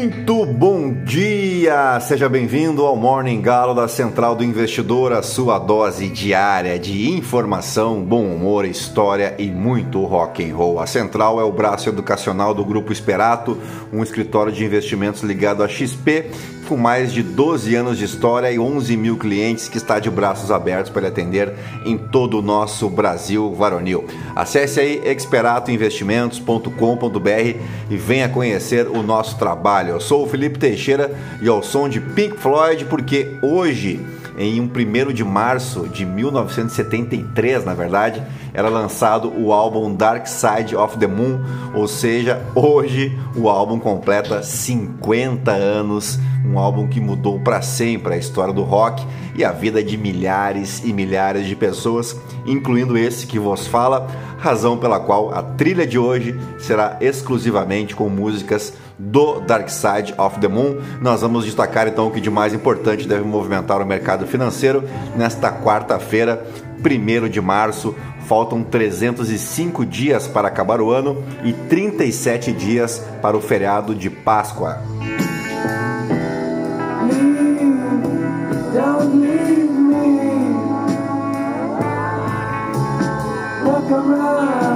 Muito bom dia! Seja bem-vindo ao Morning Galo da Central do Investidor, a sua dose diária de informação, bom humor, história e muito rock and roll. A Central é o braço educacional do Grupo Esperato, um escritório de investimentos ligado à XP com mais de 12 anos de história e 11 mil clientes que está de braços abertos para atender em todo o nosso Brasil varonil. Acesse aí experatoinvestimentos.com.br e venha conhecer o nosso trabalho. Eu sou o Felipe Teixeira e ao som de Pink Floyd, porque hoje em 1 de março de 1973, na verdade, era lançado o álbum Dark Side of the Moon, ou seja, hoje o álbum completa 50 anos, um álbum que mudou para sempre a história do rock e a vida de milhares e milhares de pessoas, incluindo esse que vos fala, razão pela qual a trilha de hoje será exclusivamente com músicas do Dark Side of the Moon. Nós vamos destacar então o que de mais importante deve movimentar o mercado financeiro nesta quarta-feira, 1 de março. Faltam 305 dias para acabar o ano e 37 dias para o feriado de Páscoa. How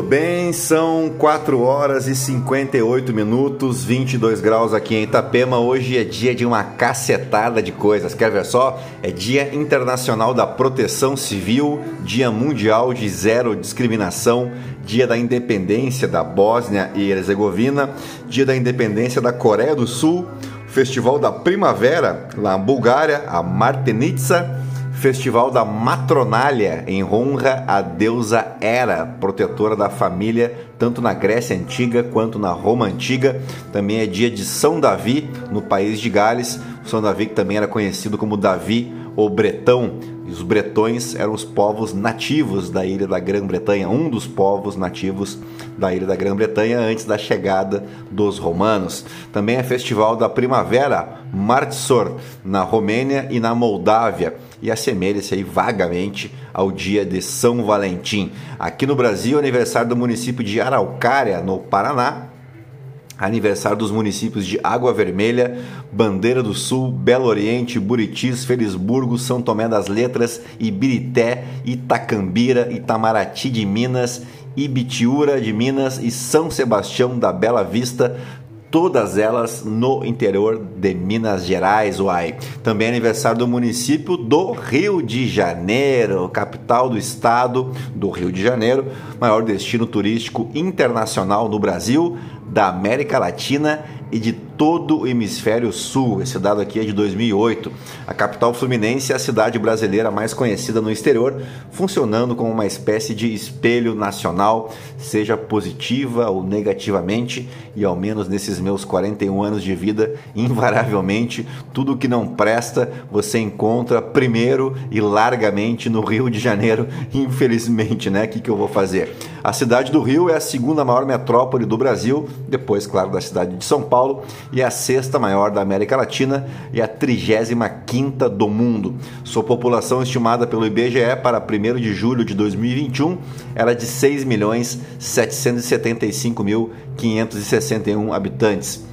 Muito bem, são 4 horas e 58 minutos, 22 graus aqui em Itapema. Hoje é dia de uma cacetada de coisas. Quer ver só? É Dia Internacional da Proteção Civil, Dia Mundial de Zero Discriminação, Dia da Independência da Bósnia e Herzegovina, Dia da Independência da Coreia do Sul, Festival da Primavera lá na Bulgária, a Martenitsa Festival da Matronália, em honra à deusa Hera, protetora da família, tanto na Grécia Antiga quanto na Roma Antiga. Também é dia de São Davi, no país de Gales. São Davi, que também era conhecido como Davi ou Bretão. E os bretões eram os povos nativos da ilha da Grã-Bretanha, um dos povos nativos da ilha da Grã-Bretanha antes da chegada dos romanos. Também é festival da primavera, Martsor, na Romênia e na Moldávia e assemelha-se aí vagamente ao dia de São Valentim. Aqui no Brasil, aniversário do município de Araucária, no Paraná, aniversário dos municípios de Água Vermelha, Bandeira do Sul, Belo Oriente, Buritis, Felisburgo, São Tomé das Letras, Ibirité, Itacambira, Itamaraty de Minas, Ibitiúra de Minas e São Sebastião da Bela Vista, todas elas no interior de Minas Gerais, uai. Também é aniversário do município do Rio de Janeiro, capital do estado do Rio de Janeiro, maior destino turístico internacional no Brasil, da América Latina e de todo o hemisfério sul. Esse dado aqui é de 2008. A capital fluminense é a cidade brasileira mais conhecida no exterior, funcionando como uma espécie de espelho nacional, seja positiva ou negativamente, e ao menos nesses meus 41 anos de vida, invariavelmente, tudo que não presta você encontra primeiro e largamente no Rio de Janeiro, infelizmente, né? O que, que eu vou fazer? A cidade do Rio é a segunda maior metrópole do Brasil, depois, claro, da cidade de São Paulo, e a sexta maior da América Latina e a 35 do mundo. Sua população estimada pelo IBGE para 1 de julho de 2021 era de 6 milhões 775 mil 561 habitantes.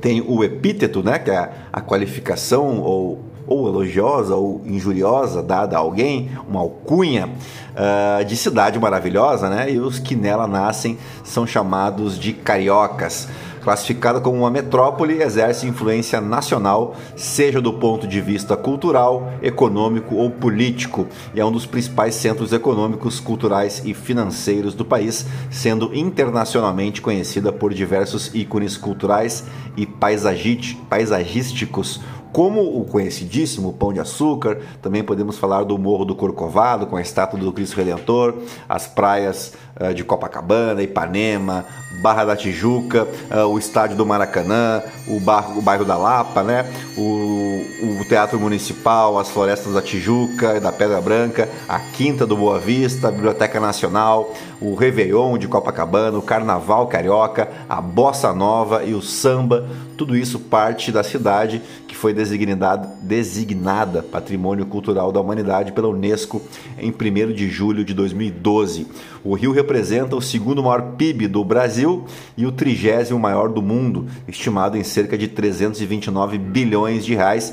Tem o epíteto, né, que é a qualificação ou ou elogiosa ou injuriosa dada a alguém, uma alcunha uh, de cidade maravilhosa, né? E os que nela nascem são chamados de cariocas. Classificada como uma metrópole, exerce influência nacional, seja do ponto de vista cultural, econômico ou político, e é um dos principais centros econômicos, culturais e financeiros do país, sendo internacionalmente conhecida por diversos ícones culturais e paisagísticos como o conhecidíssimo Pão de Açúcar, também podemos falar do Morro do Corcovado, com a estátua do Cristo Redentor, as praias de Copacabana, Ipanema, Barra da Tijuca, uh, o estádio do Maracanã, o, bar, o bairro da Lapa, né? O, o, Teatro Municipal, as florestas da Tijuca, da Pedra Branca, a Quinta do Boa Vista, a Biblioteca Nacional, o Réveillon de Copacabana, o Carnaval Carioca, a Bossa Nova e o samba, tudo isso parte da cidade que foi designada, designada Patrimônio Cultural da Humanidade pela Unesco em 1 de julho de 2012. O Rio representa o segundo maior PIB do Brasil e o trigésimo maior do mundo, estimado em cerca de 329 bilhões de reais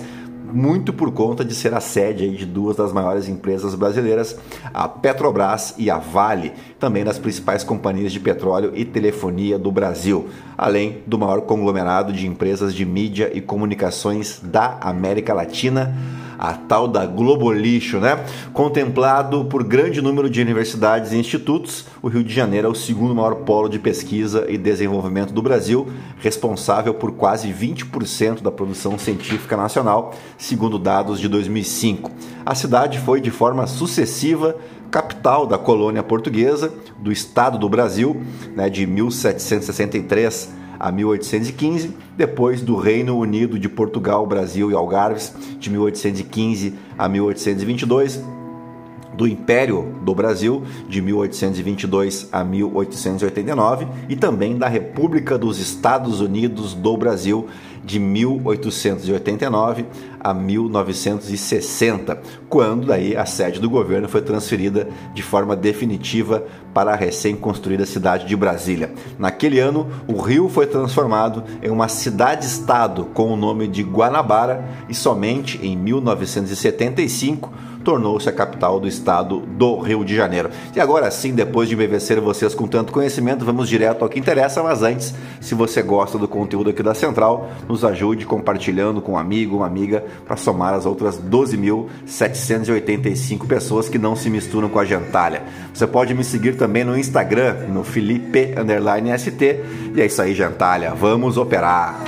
muito por conta de ser a sede de duas das maiores empresas brasileiras, a Petrobras e a Vale, também das principais companhias de petróleo e telefonia do Brasil, além do maior conglomerado de empresas de mídia e comunicações da América Latina a tal da Globolixo, né? Contemplado por grande número de universidades e institutos, o Rio de Janeiro é o segundo maior polo de pesquisa e desenvolvimento do Brasil, responsável por quase 20% da produção científica nacional, segundo dados de 2005. A cidade foi de forma sucessiva capital da colônia portuguesa do Estado do Brasil, né, de 1763 a 1815, depois do Reino Unido de Portugal, Brasil e Algarves, de 1815 a 1822, do Império do Brasil, de 1822 a 1889, e também da República dos Estados Unidos do Brasil, de 1889 a 1960, quando daí a sede do governo foi transferida de forma definitiva para a recém-construída cidade de Brasília. Naquele ano, o Rio foi transformado em uma cidade-estado com o nome de Guanabara e somente em 1975 tornou-se a capital do estado do Rio de Janeiro. E agora sim, depois de embevecer vocês com tanto conhecimento, vamos direto ao que interessa, mas antes, se você gosta do conteúdo aqui da Central, nos ajude compartilhando com um amigo, uma amiga, para somar as outras 12.785 pessoas que não se misturam com a gentalha. Você pode me seguir também no Instagram, no Felipe_ST. E é isso aí, gentalha. Vamos operar!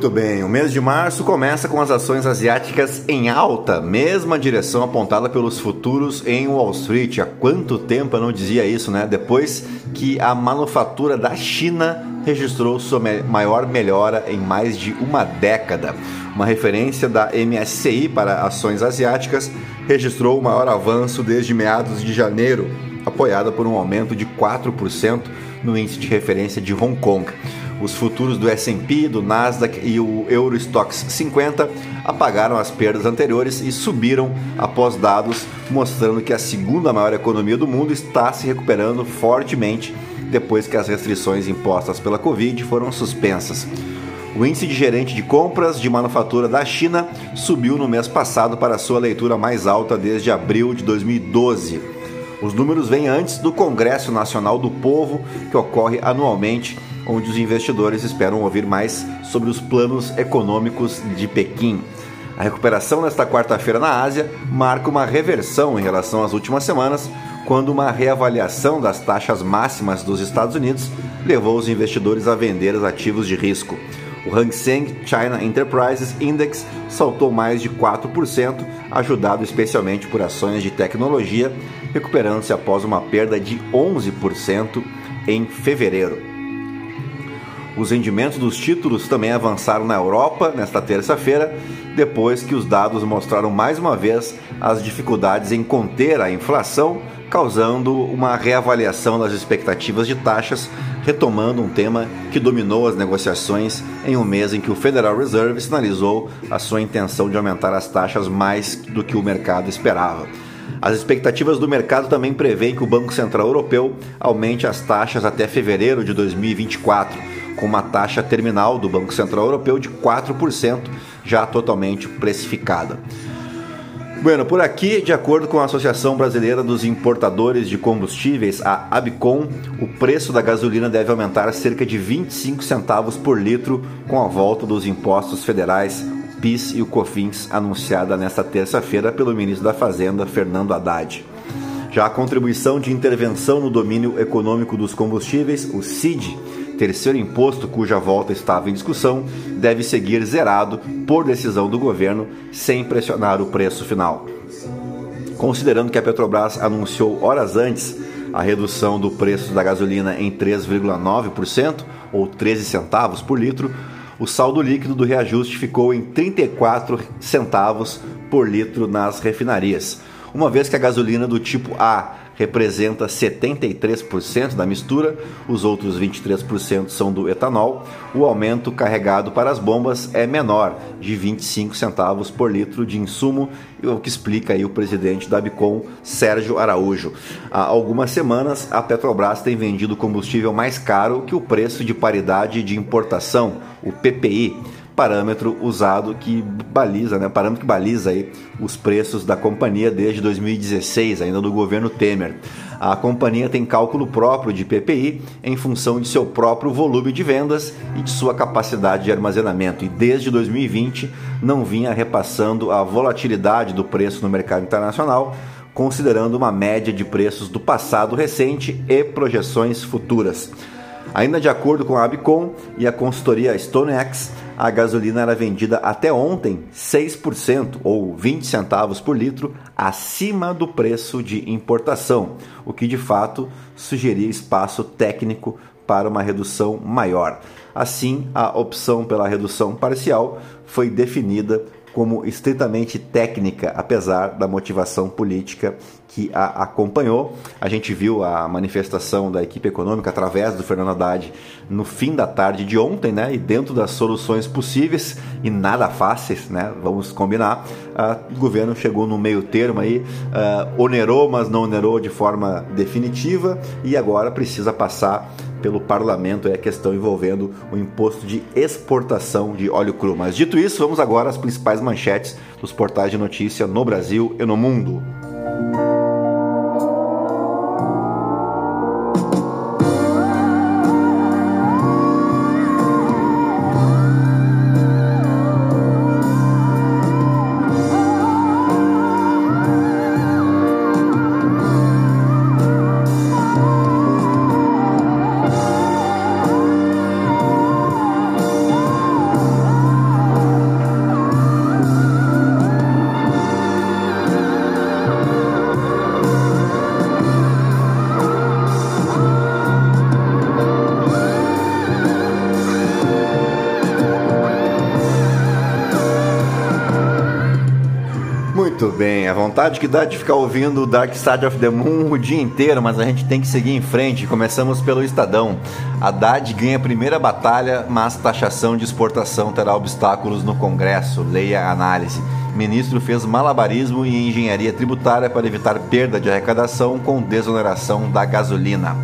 Muito bem, o mês de março começa com as ações asiáticas em alta, mesma direção apontada pelos futuros em Wall Street. Há quanto tempo eu não dizia isso, né? Depois que a manufatura da China registrou sua maior melhora em mais de uma década. Uma referência da MSCI para ações asiáticas registrou o maior avanço desde meados de janeiro, apoiada por um aumento de 4% no índice de referência de Hong Kong. Os futuros do S&P, do Nasdaq e o Eurostox 50 apagaram as perdas anteriores e subiram após dados mostrando que a segunda maior economia do mundo está se recuperando fortemente depois que as restrições impostas pela Covid foram suspensas. O índice de gerente de compras de manufatura da China subiu no mês passado para sua leitura mais alta desde abril de 2012. Os números vêm antes do Congresso Nacional do Povo, que ocorre anualmente onde os investidores esperam ouvir mais sobre os planos econômicos de Pequim. A recuperação nesta quarta-feira na Ásia marca uma reversão em relação às últimas semanas, quando uma reavaliação das taxas máximas dos Estados Unidos levou os investidores a vender os ativos de risco. O Hang Seng China Enterprises Index saltou mais de 4%, ajudado especialmente por ações de tecnologia, recuperando-se após uma perda de 11% em fevereiro. Os rendimentos dos títulos também avançaram na Europa nesta terça-feira, depois que os dados mostraram mais uma vez as dificuldades em conter a inflação, causando uma reavaliação das expectativas de taxas, retomando um tema que dominou as negociações em um mês em que o Federal Reserve sinalizou a sua intenção de aumentar as taxas mais do que o mercado esperava. As expectativas do mercado também prevêem que o Banco Central Europeu aumente as taxas até fevereiro de 2024, com uma taxa terminal do Banco Central Europeu de 4%, já totalmente precificada. Bueno, por aqui, de acordo com a Associação Brasileira dos Importadores de Combustíveis, a Abicom, o preço da gasolina deve aumentar cerca de 25 centavos por litro com a volta dos impostos federais, PIS e o COFINS, anunciada nesta terça-feira pelo ministro da Fazenda, Fernando Haddad. Já a contribuição de intervenção no domínio econômico dos combustíveis, o CID, terceiro imposto cuja volta estava em discussão, deve seguir zerado por decisão do governo, sem pressionar o preço final. Considerando que a Petrobras anunciou horas antes a redução do preço da gasolina em 3,9% ou 13 centavos por litro, o saldo líquido do reajuste ficou em 34 centavos por litro nas refinarias, uma vez que a gasolina do tipo A representa 73% da mistura, os outros 23% são do etanol. O aumento carregado para as bombas é menor, de 25 centavos por litro de insumo, o que explica aí o presidente da Bicom, Sérgio Araújo. Há algumas semanas, a Petrobras tem vendido combustível mais caro que o preço de paridade de importação, o PPI parâmetro usado que baliza, né, parâmetro que baliza aí os preços da companhia desde 2016, ainda do governo Temer. A companhia tem cálculo próprio de PPI em função de seu próprio volume de vendas e de sua capacidade de armazenamento, e desde 2020 não vinha repassando a volatilidade do preço no mercado internacional, considerando uma média de preços do passado recente e projeções futuras. Ainda de acordo com a Abicom e a consultoria StoneX, a gasolina era vendida até ontem 6% ou 20 centavos por litro acima do preço de importação, o que de fato sugeria espaço técnico para uma redução maior. Assim, a opção pela redução parcial foi definida como estritamente técnica, apesar da motivação política que a acompanhou. A gente viu a manifestação da equipe econômica através do Fernando Haddad no fim da tarde de ontem, né? E dentro das soluções possíveis e nada fáceis, né? Vamos combinar. Uh, o governo chegou no meio termo aí, uh, onerou, mas não onerou de forma definitiva e agora precisa passar pelo parlamento é a questão envolvendo o imposto de exportação de óleo cru. Mas dito isso, vamos agora às principais manchetes dos portais de notícia no Brasil e no mundo. Vontade que dá de ficar ouvindo Dark Side of the Moon o dia inteiro, mas a gente tem que seguir em frente. Começamos pelo Estadão. Haddad ganha a primeira batalha, mas taxação de exportação terá obstáculos no Congresso. Leia a análise. Ministro fez malabarismo e engenharia tributária para evitar perda de arrecadação com desoneração da gasolina.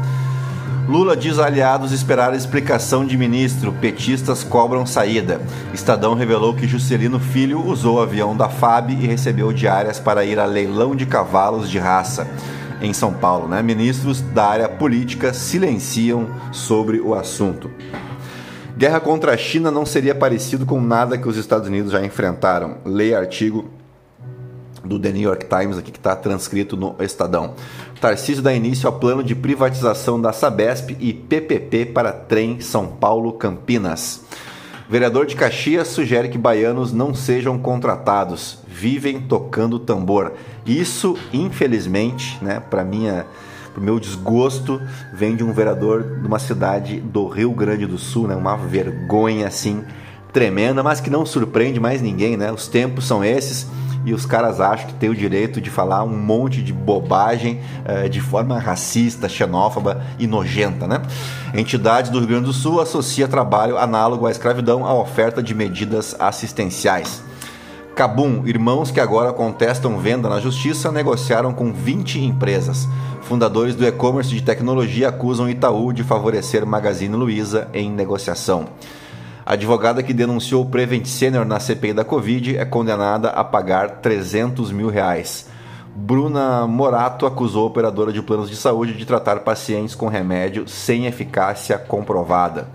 Lula diz aliados esperar explicação de ministro. Petistas cobram saída. Estadão revelou que Juscelino Filho usou o avião da FAB e recebeu diárias para ir a leilão de cavalos de raça em São Paulo. Né? Ministros da área política silenciam sobre o assunto. Guerra contra a China não seria parecido com nada que os Estados Unidos já enfrentaram. Leia artigo do The New York Times aqui que está transcrito no Estadão. Tarcísio dá início ao plano de privatização da Sabesp e PPP para trem São Paulo-Campinas. Vereador de Caxias sugere que baianos não sejam contratados, vivem tocando tambor. Isso, infelizmente, né, para minha pro meu desgosto, vem de um vereador de uma cidade do Rio Grande do Sul, né? Uma vergonha assim tremenda, mas que não surpreende mais ninguém, né? Os tempos são esses e os caras acham que tem o direito de falar um monte de bobagem eh, de forma racista, xenófoba e nojenta. Né? Entidades do Rio Grande do Sul associa trabalho análogo à escravidão à oferta de medidas assistenciais. Cabum, irmãos que agora contestam venda na justiça, negociaram com 20 empresas. Fundadores do e-commerce de tecnologia acusam Itaú de favorecer Magazine Luiza em negociação. A advogada que denunciou o Prevent Senior na CPI da Covid é condenada a pagar 300 mil reais. Bruna Morato acusou a operadora de planos de saúde de tratar pacientes com remédio sem eficácia comprovada.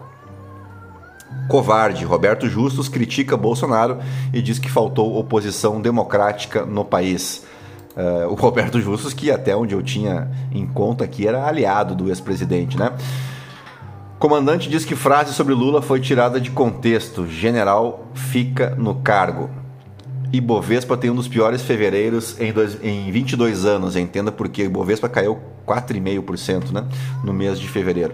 Covarde, Roberto Justus critica Bolsonaro e diz que faltou oposição democrática no país. Uh, o Roberto Justus, que até onde eu tinha em conta aqui era aliado do ex-presidente, né? Comandante diz que frase sobre Lula foi tirada de contexto. General fica no cargo. Ibovespa tem um dos piores fevereiros em, dois, em 22 anos. Entenda porque Ibovespa caiu 4,5% né, no mês de fevereiro.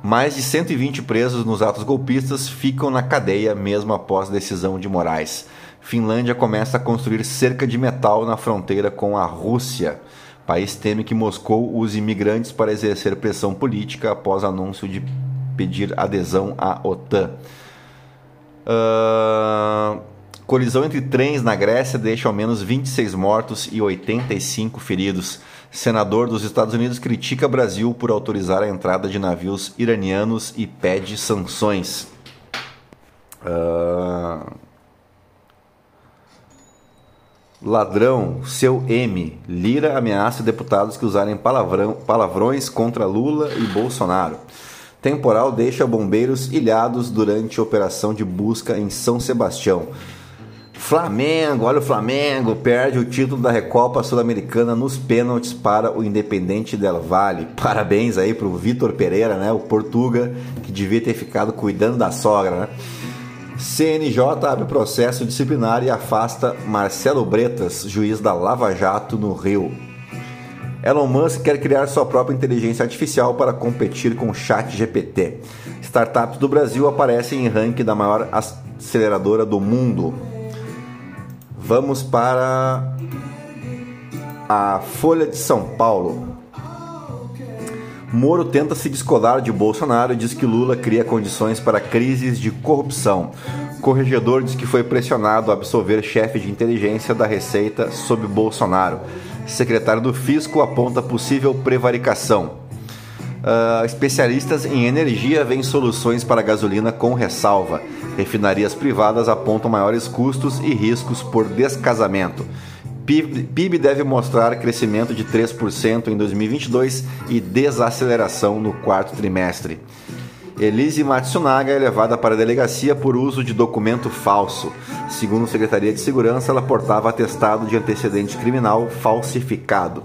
Mais de 120 presos nos atos golpistas ficam na cadeia mesmo após decisão de Moraes. Finlândia começa a construir cerca de metal na fronteira com a Rússia. O país teme que Moscou use imigrantes para exercer pressão política após anúncio de pedir adesão à OTAN. Uh, colisão entre trens na Grécia deixa ao menos 26 mortos e 85 feridos. Senador dos Estados Unidos critica Brasil por autorizar a entrada de navios iranianos e pede sanções. Uh... Ladrão, seu M. Lira ameaça deputados que usarem palavrão, palavrões contra Lula e Bolsonaro. Temporal deixa bombeiros ilhados durante operação de busca em São Sebastião. Flamengo, olha o Flamengo, perde o título da Recopa Sul-Americana nos pênaltis para o Independente Del Valle. Parabéns aí para o Vitor Pereira, né, o Portuga, que devia ter ficado cuidando da sogra, né? CNJ abre processo disciplinar e afasta Marcelo Bretas, juiz da Lava Jato no Rio. Elon Musk quer criar sua própria inteligência artificial para competir com o Chat GPT. Startups do Brasil aparecem em ranking da maior aceleradora do mundo. Vamos para a Folha de São Paulo. Moro tenta se descolar de Bolsonaro e diz que Lula cria condições para crises de corrupção. Corregedor diz que foi pressionado a absolver chefe de inteligência da Receita sob Bolsonaro. Secretário do Fisco aponta possível prevaricação. Uh, especialistas em energia veem soluções para gasolina com ressalva. Refinarias privadas apontam maiores custos e riscos por descasamento. PIB deve mostrar crescimento de 3% em 2022 e desaceleração no quarto trimestre. Elise Matsunaga é levada para a delegacia por uso de documento falso. Segundo a Secretaria de Segurança, ela portava atestado de antecedente criminal falsificado.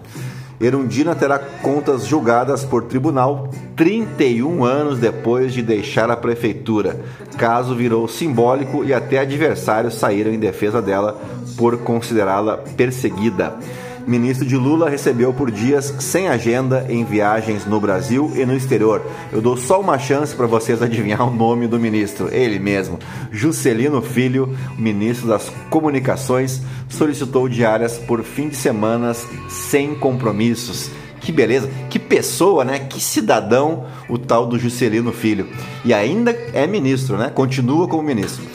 Erundina terá contas julgadas por tribunal 31 anos depois de deixar a prefeitura. Caso virou simbólico e até adversários saíram em defesa dela por considerá-la perseguida. Ministro de Lula recebeu por dias sem agenda em viagens no Brasil e no exterior. Eu dou só uma chance para vocês adivinhar o nome do ministro. Ele mesmo, Juscelino Filho, ministro das Comunicações, solicitou diárias por fim de semanas sem compromissos. Que beleza, que pessoa, né? Que cidadão o tal do Juscelino Filho. E ainda é ministro, né? Continua como ministro.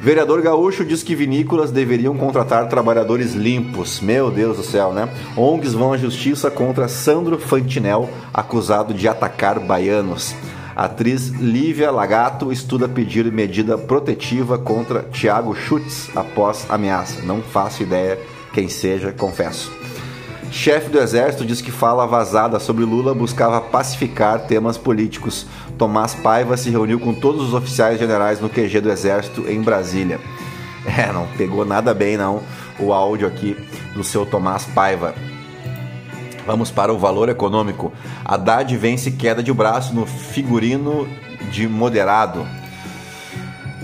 Vereador Gaúcho diz que vinícolas deveriam contratar trabalhadores limpos. Meu Deus do céu, né? ONGs vão à justiça contra Sandro Fantinel, acusado de atacar baianos. Atriz Lívia Lagato estuda pedir medida protetiva contra Tiago Schutz após ameaça. Não faço ideia quem seja, confesso. Chefe do Exército diz que fala vazada sobre Lula buscava pacificar temas políticos. Tomás Paiva se reuniu com todos os oficiais generais no QG do Exército em Brasília. É, não pegou nada bem não o áudio aqui do seu Tomás Paiva. Vamos para o valor econômico. Haddad vence queda de braço no figurino de moderado.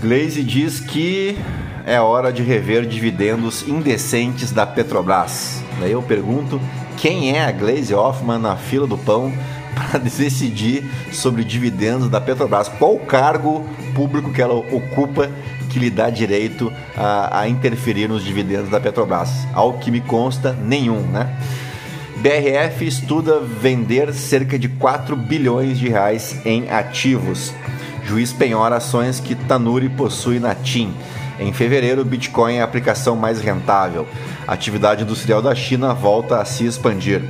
Glaze diz que é hora de rever dividendos indecentes da Petrobras. Daí eu pergunto quem é a Glaze Hoffman na fila do pão para decidir sobre dividendos da Petrobras. Qual o cargo público que ela ocupa que lhe dá direito a, a interferir nos dividendos da Petrobras? Ao que me consta, nenhum, né? BRF estuda vender cerca de 4 bilhões de reais em ativos. Juiz penhora ações que Tanuri possui na TIM. Em fevereiro, o Bitcoin é a aplicação mais rentável. A atividade industrial da China volta a se expandir.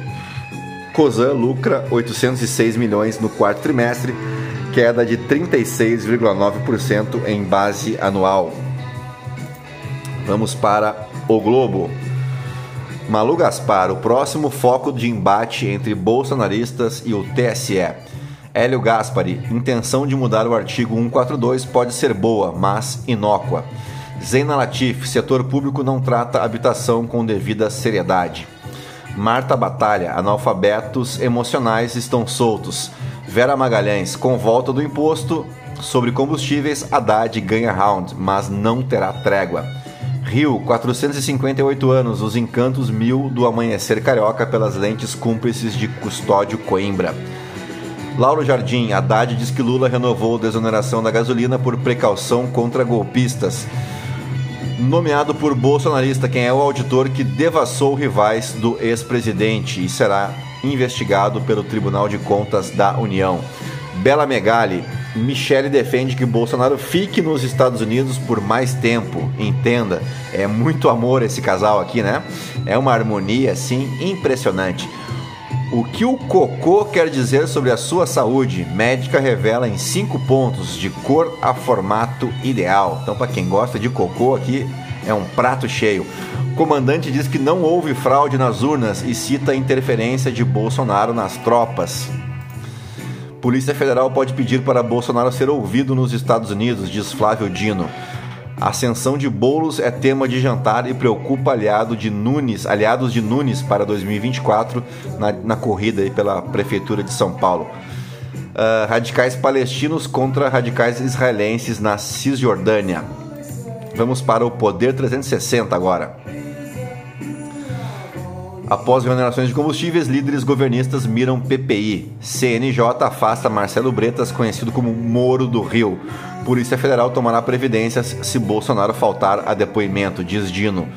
Cosan lucra 806 milhões no quarto trimestre, queda de 36,9% em base anual. Vamos para o Globo. Malu Gaspar, o próximo foco de embate entre bolsonaristas e o TSE. Hélio Gaspari, intenção de mudar o artigo 142 pode ser boa, mas inócua. Zena Latif, setor público não trata habitação com devida seriedade. Marta Batalha, analfabetos emocionais estão soltos. Vera Magalhães, com volta do imposto sobre combustíveis, Haddad ganha round, mas não terá trégua. Rio, 458 anos, os encantos mil do amanhecer carioca pelas lentes cúmplices de Custódio Coimbra. Lauro Jardim, Haddad diz que Lula renovou a desoneração da gasolina por precaução contra golpistas nomeado por bolsonarista, quem é o auditor que devassou rivais do ex-presidente e será investigado pelo Tribunal de Contas da União. Bela Megali, Michele defende que Bolsonaro fique nos Estados Unidos por mais tempo. Entenda, é muito amor esse casal aqui, né? É uma harmonia assim impressionante. O que o cocô quer dizer sobre a sua saúde? Médica revela em cinco pontos de cor a formato ideal. Então, para quem gosta de cocô aqui, é um prato cheio. Comandante diz que não houve fraude nas urnas e cita a interferência de Bolsonaro nas tropas. Polícia Federal pode pedir para Bolsonaro ser ouvido nos Estados Unidos, diz Flávio Dino. Ascensão de Bolos é tema de jantar e preocupa aliado de Nunes, aliados de Nunes para 2024 na, na corrida pela Prefeitura de São Paulo. Uh, radicais palestinos contra radicais israelenses na Cisjordânia. Vamos para o Poder 360 agora. Após remunerações de combustíveis, líderes governistas miram PPI. CNJ afasta Marcelo Bretas, conhecido como Moro do Rio. Polícia Federal tomará previdências se Bolsonaro faltar a depoimento, diz Dino.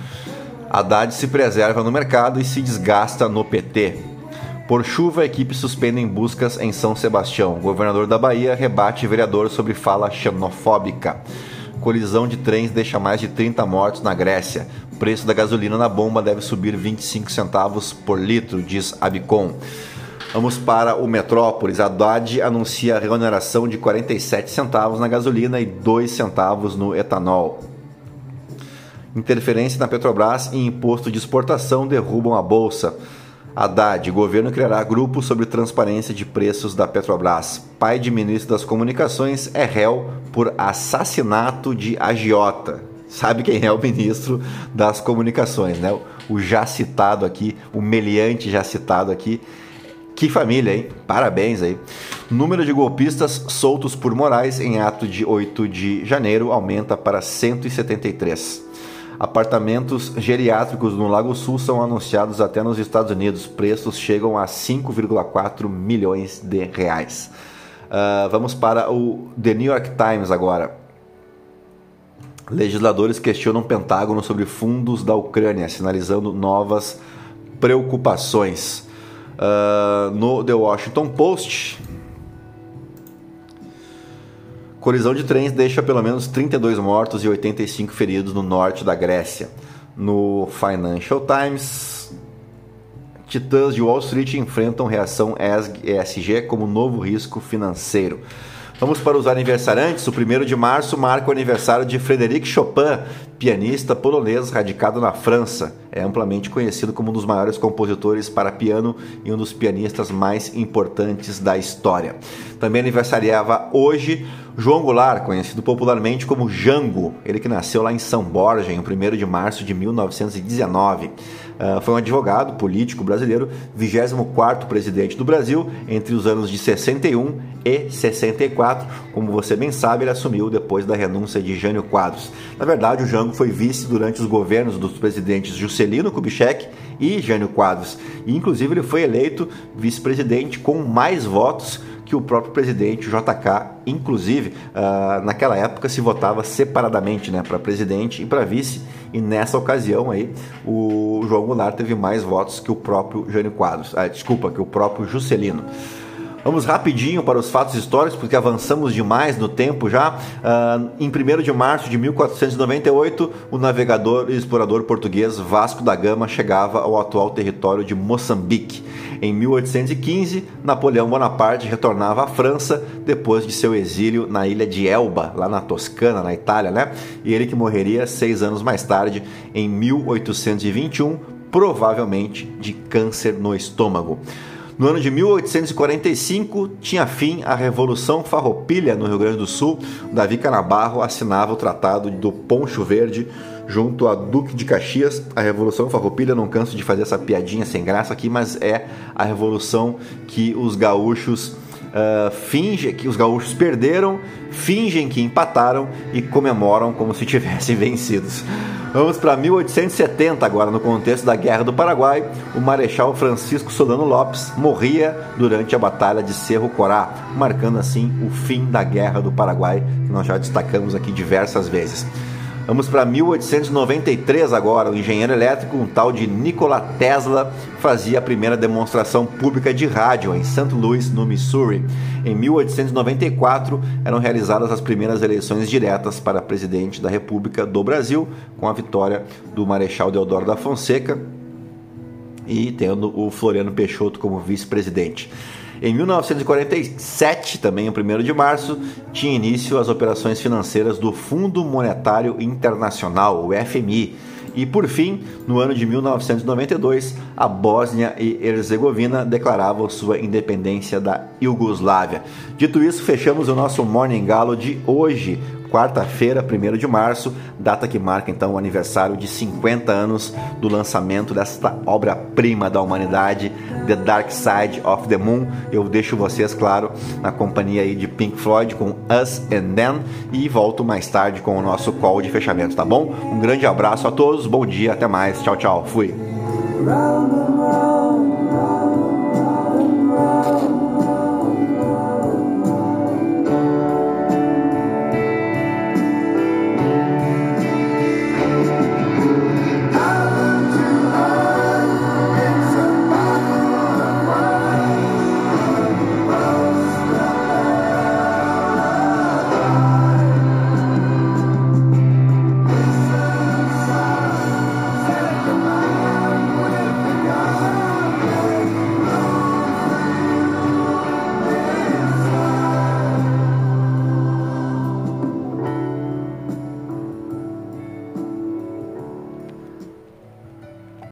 Haddad se preserva no mercado e se desgasta no PT. Por chuva, equipes suspendem buscas em São Sebastião. governador da Bahia rebate vereador sobre fala xenofóbica. Colisão de trens deixa mais de 30 mortos na Grécia. Preço da gasolina na bomba deve subir 25 centavos por litro, diz Abicom. Vamos para o Metrópolis. A Haddad anuncia a reoneração de 47 centavos na gasolina e 2 centavos no etanol. Interferência na Petrobras e imposto de exportação derrubam a bolsa. Haddad, governo criará grupo sobre transparência de preços da Petrobras. Pai de ministro das Comunicações é réu por assassinato de agiota. Sabe quem é o ministro das Comunicações, né? O já citado aqui, o meliante já citado aqui. Que família, hein? Parabéns aí. Número de golpistas soltos por Moraes em ato de 8 de janeiro aumenta para 173. Apartamentos geriátricos no Lago Sul são anunciados até nos Estados Unidos. Preços chegam a 5,4 milhões de reais. Uh, vamos para o The New York Times agora. Legisladores questionam o Pentágono sobre fundos da Ucrânia, sinalizando novas preocupações. Uh, no The Washington Post, Colisão de trens deixa pelo menos 32 mortos e 85 feridos no norte da Grécia. No Financial Times, titãs de Wall Street enfrentam reação ESG como novo risco financeiro. Vamos para os aniversariantes. O 1 de março marca o aniversário de Frédéric Chopin, pianista polonês radicado na França. É amplamente conhecido como um dos maiores compositores para piano e um dos pianistas mais importantes da história. Também aniversariava hoje João Goulart, conhecido popularmente como Jango, ele que nasceu lá em São Borja em 1 de março de 1919. Uh, foi um advogado político brasileiro, 24º presidente do Brasil entre os anos de 61 e 64. Como você bem sabe, ele assumiu depois da renúncia de Jânio Quadros. Na verdade, o Jango foi vice durante os governos dos presidentes Juscelino Kubitschek e Jânio Quadros. E, inclusive, ele foi eleito vice-presidente com mais votos que o próprio presidente, JK, inclusive, uh, naquela época se votava separadamente né, para presidente e para vice, e nessa ocasião aí o João Goulart teve mais votos que o próprio Jânio Quadros, ah, desculpa, que o próprio Juscelino. Vamos rapidinho para os fatos históricos, porque avançamos demais no tempo já. Uh, em 1 de março de 1498, o navegador e explorador português Vasco da Gama chegava ao atual território de Moçambique. Em 1815, Napoleão Bonaparte retornava à França depois de seu exílio na ilha de Elba, lá na Toscana, na Itália, né? E ele que morreria seis anos mais tarde, em 1821, provavelmente de câncer no estômago. No ano de 1845, tinha fim a Revolução Farroupilha no Rio Grande do Sul. Davi Canabarro assinava o Tratado do Poncho Verde junto a Duque de Caxias. A Revolução Farroupilha, não canso de fazer essa piadinha sem graça aqui, mas é a revolução que os gaúchos uh, fingem que os gaúchos perderam, fingem que empataram e comemoram como se tivessem vencidos. Vamos para 1870 agora, no contexto da Guerra do Paraguai, o Marechal Francisco Solano Lopes morria durante a Batalha de Cerro Corá, marcando assim o fim da Guerra do Paraguai, que nós já destacamos aqui diversas vezes. Vamos para 1893 agora. O engenheiro elétrico, um tal de Nikola Tesla, fazia a primeira demonstração pública de rádio em St. Louis, no Missouri. Em 1894 eram realizadas as primeiras eleições diretas para presidente da República do Brasil, com a vitória do Marechal Deodoro da Fonseca e tendo o Floriano Peixoto como vice-presidente. Em 1947, também, o 1 de março, tinha início as operações financeiras do Fundo Monetário Internacional, o FMI. E por fim, no ano de 1992, a Bósnia e Herzegovina declaravam sua independência da Iugoslávia. Dito isso, fechamos o nosso Morning Galo de hoje quarta-feira, 1 de março, data que marca então o aniversário de 50 anos do lançamento desta obra-prima da humanidade, The Dark Side of the Moon. Eu deixo vocês, claro, na companhia aí de Pink Floyd com Us and Them e volto mais tarde com o nosso call de fechamento, tá bom? Um grande abraço a todos, bom dia, até mais, tchau, tchau, fui.